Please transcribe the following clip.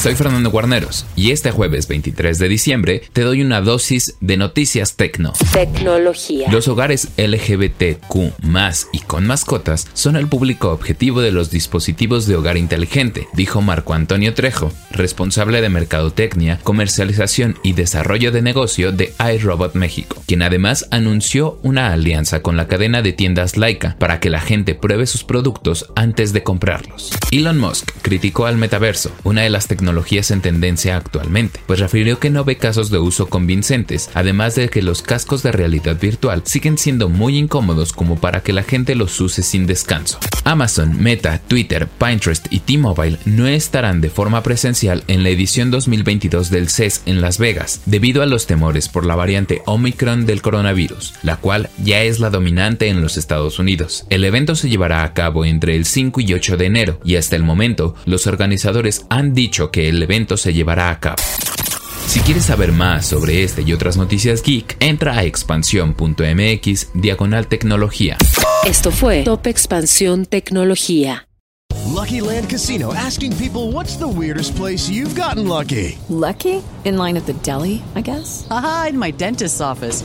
Soy Fernando Guarneros y este jueves 23 de diciembre te doy una dosis de noticias tecno. Tecnología. Los hogares LGBTQ y con mascotas son el público objetivo de los dispositivos de hogar inteligente, dijo Marco Antonio Trejo, responsable de mercadotecnia, comercialización y desarrollo de negocio de iRobot México, quien además anunció una alianza con la cadena de tiendas Laika para que la gente pruebe sus productos antes de comprarlos. Elon Musk criticó al metaverso, una de las tecnologías tecnologías en tendencia actualmente, pues refirió que no ve casos de uso convincentes, además de que los cascos de realidad virtual siguen siendo muy incómodos como para que la gente los use sin descanso. Amazon, Meta, Twitter, Pinterest y T-Mobile no estarán de forma presencial en la edición 2022 del CES en Las Vegas, debido a los temores por la variante Omicron del coronavirus, la cual ya es la dominante en los Estados Unidos. El evento se llevará a cabo entre el 5 y 8 de enero y hasta el momento los organizadores han dicho que el evento se llevará a cabo. Si quieres saber más sobre este y otras noticias geek, entra a expansión.mx diagonal tecnología. Esto fue Top Expansión Tecnología. Lucky Land Casino asking people what's the weirdest place you've gotten lucky. Lucky? In line at the deli, I guess. Aha, in my dentist's office.